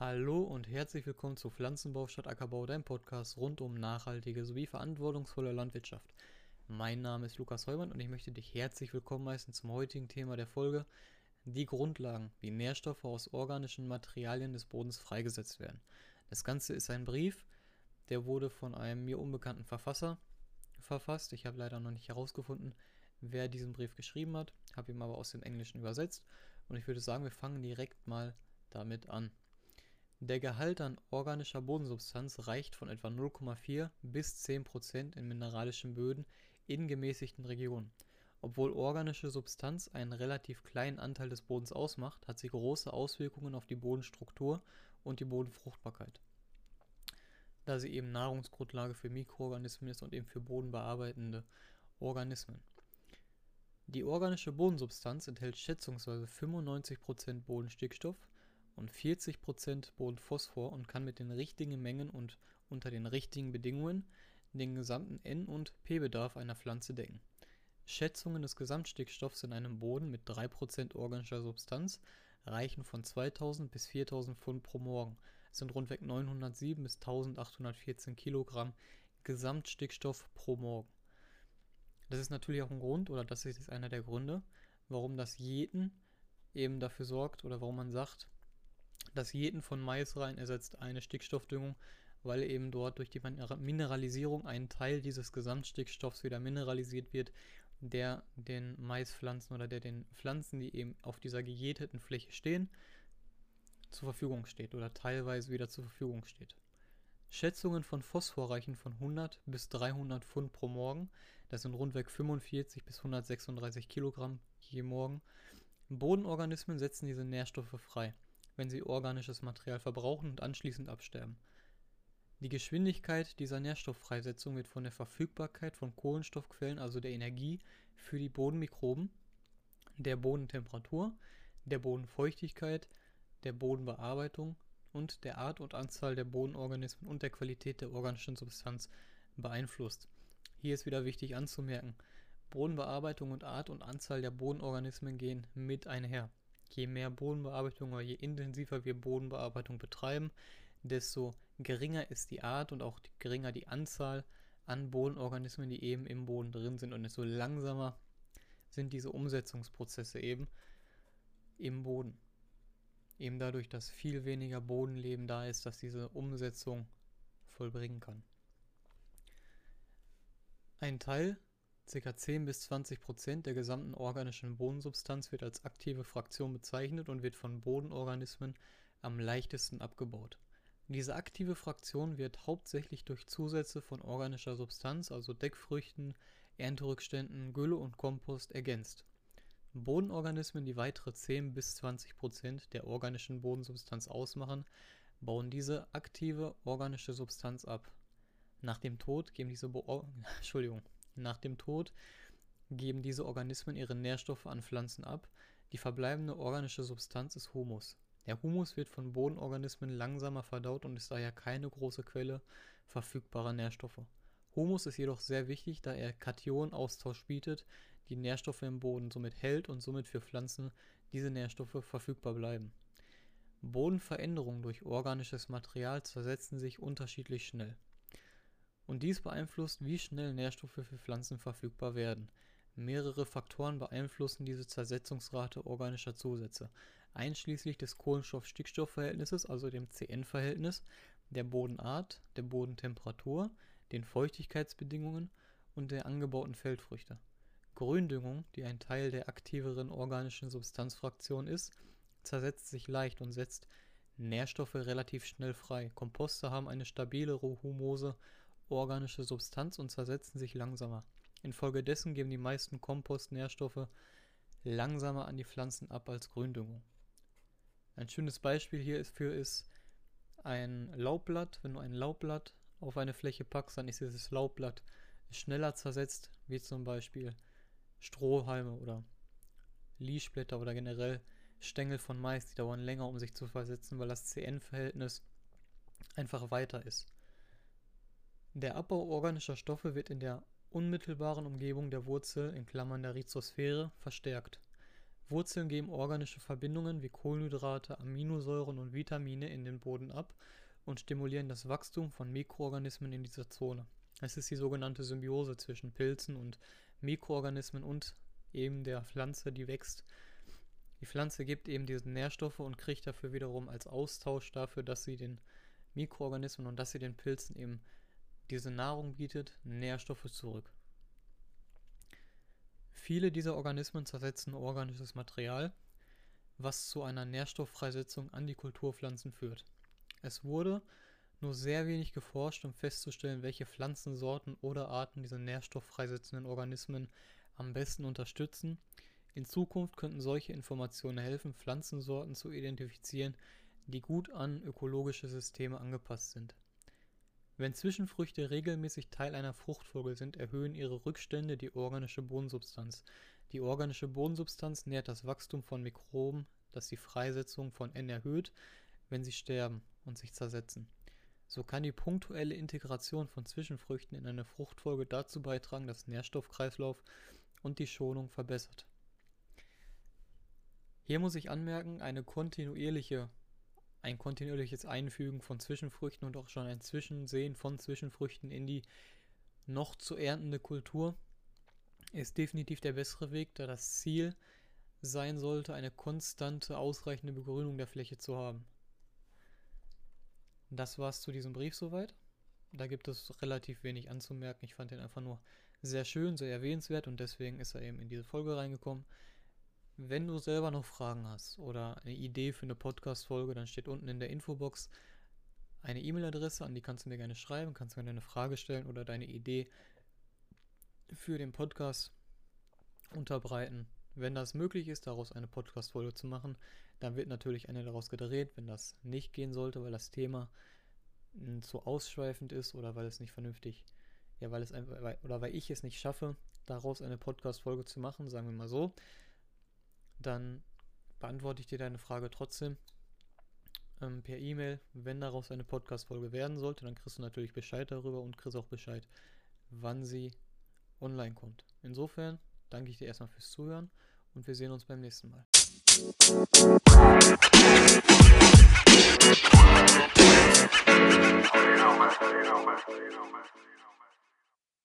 Hallo und herzlich willkommen zu Pflanzenbau statt Ackerbau, dein Podcast rund um nachhaltige sowie verantwortungsvolle Landwirtschaft. Mein Name ist Lukas Heumann und ich möchte dich herzlich willkommen heißen zum heutigen Thema der Folge, die Grundlagen, wie Nährstoffe aus organischen Materialien des Bodens freigesetzt werden. Das Ganze ist ein Brief, der wurde von einem mir unbekannten Verfasser verfasst. Ich habe leider noch nicht herausgefunden, wer diesen Brief geschrieben hat, habe ihn aber aus dem Englischen übersetzt und ich würde sagen, wir fangen direkt mal damit an. Der Gehalt an organischer Bodensubstanz reicht von etwa 0,4 bis 10 Prozent in mineralischen Böden in gemäßigten Regionen. Obwohl organische Substanz einen relativ kleinen Anteil des Bodens ausmacht, hat sie große Auswirkungen auf die Bodenstruktur und die Bodenfruchtbarkeit, da sie eben Nahrungsgrundlage für Mikroorganismen ist und eben für bodenbearbeitende Organismen. Die organische Bodensubstanz enthält schätzungsweise 95% Bodenstickstoff, und 40% Bodenphosphor und kann mit den richtigen Mengen und unter den richtigen Bedingungen den gesamten N- und P-Bedarf einer Pflanze decken. Schätzungen des Gesamtstickstoffs in einem Boden mit 3% organischer Substanz reichen von 2000 bis 4000 Pfund pro Morgen. Sind rundweg 907 bis 1814 Kilogramm Gesamtstickstoff pro Morgen. Das ist natürlich auch ein Grund, oder das ist einer der Gründe, warum das Jäten eben dafür sorgt, oder warum man sagt, das Jäten von Mais rein ersetzt eine Stickstoffdüngung, weil eben dort durch die Mineralisierung ein Teil dieses Gesamtstickstoffs wieder mineralisiert wird, der den Maispflanzen oder der den Pflanzen, die eben auf dieser gejäteten Fläche stehen, zur Verfügung steht oder teilweise wieder zur Verfügung steht. Schätzungen von Phosphor reichen von 100 bis 300 Pfund pro Morgen, das sind rundweg 45 bis 136 Kilogramm je Morgen. Bodenorganismen setzen diese Nährstoffe frei wenn sie organisches Material verbrauchen und anschließend absterben. Die Geschwindigkeit dieser Nährstofffreisetzung wird von der Verfügbarkeit von Kohlenstoffquellen, also der Energie für die Bodenmikroben, der Bodentemperatur, der Bodenfeuchtigkeit, der Bodenbearbeitung und der Art und Anzahl der Bodenorganismen und der Qualität der organischen Substanz beeinflusst. Hier ist wieder wichtig anzumerken, Bodenbearbeitung und Art und Anzahl der Bodenorganismen gehen mit einher je mehr Bodenbearbeitung oder je intensiver wir Bodenbearbeitung betreiben, desto geringer ist die Art und auch geringer die Anzahl an Bodenorganismen, die eben im Boden drin sind und desto langsamer sind diese Umsetzungsprozesse eben im Boden. Eben dadurch, dass viel weniger Bodenleben da ist, dass diese Umsetzung vollbringen kann. Ein Teil Ca. 10 bis 20 Prozent der gesamten organischen Bodensubstanz wird als aktive Fraktion bezeichnet und wird von Bodenorganismen am leichtesten abgebaut. Diese aktive Fraktion wird hauptsächlich durch Zusätze von organischer Substanz, also Deckfrüchten, Ernterückständen, Gülle und Kompost ergänzt. Bodenorganismen, die weitere 10 bis 20 Prozent der organischen Bodensubstanz ausmachen, bauen diese aktive organische Substanz ab. Nach dem Tod geben diese Bo Entschuldigung, nach dem Tod geben diese Organismen ihre Nährstoffe an Pflanzen ab. Die verbleibende organische Substanz ist Humus. Der Humus wird von Bodenorganismen langsamer verdaut und ist daher keine große Quelle verfügbarer Nährstoffe. Humus ist jedoch sehr wichtig, da er Kationaustausch bietet, die Nährstoffe im Boden somit hält und somit für Pflanzen diese Nährstoffe verfügbar bleiben. Bodenveränderungen durch organisches Material zersetzen sich unterschiedlich schnell und dies beeinflusst, wie schnell Nährstoffe für Pflanzen verfügbar werden. Mehrere Faktoren beeinflussen diese Zersetzungsrate organischer Zusätze, einschließlich des Kohlenstoff-Stickstoff-Verhältnisses, also dem CN-Verhältnis, der Bodenart, der Bodentemperatur, den Feuchtigkeitsbedingungen und der angebauten Feldfrüchte. Gründüngung, die ein Teil der aktiveren organischen Substanzfraktion ist, zersetzt sich leicht und setzt Nährstoffe relativ schnell frei. Komposte haben eine stabilere Humose organische Substanz und zersetzen sich langsamer. Infolgedessen geben die meisten Kompost Nährstoffe langsamer an die Pflanzen ab als Gründüngung. Ein schönes Beispiel hierfür ist ein Laubblatt. Wenn du ein Laubblatt auf eine Fläche packst, dann ist dieses Laubblatt schneller zersetzt, wie zum Beispiel Strohhalme oder Lischblätter oder generell Stängel von Mais, die dauern länger, um sich zu versetzen, weil das CN-Verhältnis einfach weiter ist. Der Abbau organischer Stoffe wird in der unmittelbaren Umgebung der Wurzel in Klammern der Rhizosphäre verstärkt. Wurzeln geben organische Verbindungen wie Kohlenhydrate, Aminosäuren und Vitamine in den Boden ab und stimulieren das Wachstum von Mikroorganismen in dieser Zone. Es ist die sogenannte Symbiose zwischen Pilzen und Mikroorganismen und eben der Pflanze, die wächst. Die Pflanze gibt eben diese Nährstoffe und kriegt dafür wiederum als Austausch dafür, dass sie den Mikroorganismen und dass sie den Pilzen eben diese Nahrung bietet, Nährstoffe zurück. Viele dieser Organismen zersetzen organisches Material, was zu einer Nährstofffreisetzung an die Kulturpflanzen führt. Es wurde nur sehr wenig geforscht, um festzustellen, welche Pflanzensorten oder Arten diese nährstofffreisetzenden Organismen am besten unterstützen. In Zukunft könnten solche Informationen helfen, Pflanzensorten zu identifizieren, die gut an ökologische Systeme angepasst sind. Wenn Zwischenfrüchte regelmäßig Teil einer Fruchtfolge sind, erhöhen ihre Rückstände die organische Bodensubstanz. Die organische Bodensubstanz nährt das Wachstum von Mikroben, das die Freisetzung von N erhöht, wenn sie sterben und sich zersetzen. So kann die punktuelle Integration von Zwischenfrüchten in eine Fruchtfolge dazu beitragen, dass Nährstoffkreislauf und die Schonung verbessert. Hier muss ich anmerken, eine kontinuierliche ein kontinuierliches Einfügen von Zwischenfrüchten und auch schon ein Zwischensehen von Zwischenfrüchten in die noch zu erntende Kultur ist definitiv der bessere Weg, da das Ziel sein sollte, eine konstante, ausreichende Begrünung der Fläche zu haben. Das war's zu diesem Brief soweit. Da gibt es relativ wenig anzumerken. Ich fand ihn einfach nur sehr schön, sehr erwähnenswert und deswegen ist er eben in diese Folge reingekommen. Wenn du selber noch Fragen hast oder eine Idee für eine Podcast-Folge, dann steht unten in der Infobox eine E-Mail-Adresse, an die kannst du mir gerne schreiben, kannst mir eine Frage stellen oder deine Idee für den Podcast unterbreiten. Wenn das möglich ist, daraus eine Podcast-Folge zu machen, dann wird natürlich eine daraus gedreht. Wenn das nicht gehen sollte, weil das Thema zu ausschweifend ist oder weil es nicht vernünftig, ja, weil es einfach, oder weil ich es nicht schaffe, daraus eine Podcast-Folge zu machen, sagen wir mal so, dann beantworte ich dir deine Frage trotzdem ähm, per E-Mail. Wenn daraus eine Podcast-Folge werden sollte, dann kriegst du natürlich Bescheid darüber und kriegst auch Bescheid, wann sie online kommt. Insofern danke ich dir erstmal fürs Zuhören und wir sehen uns beim nächsten Mal.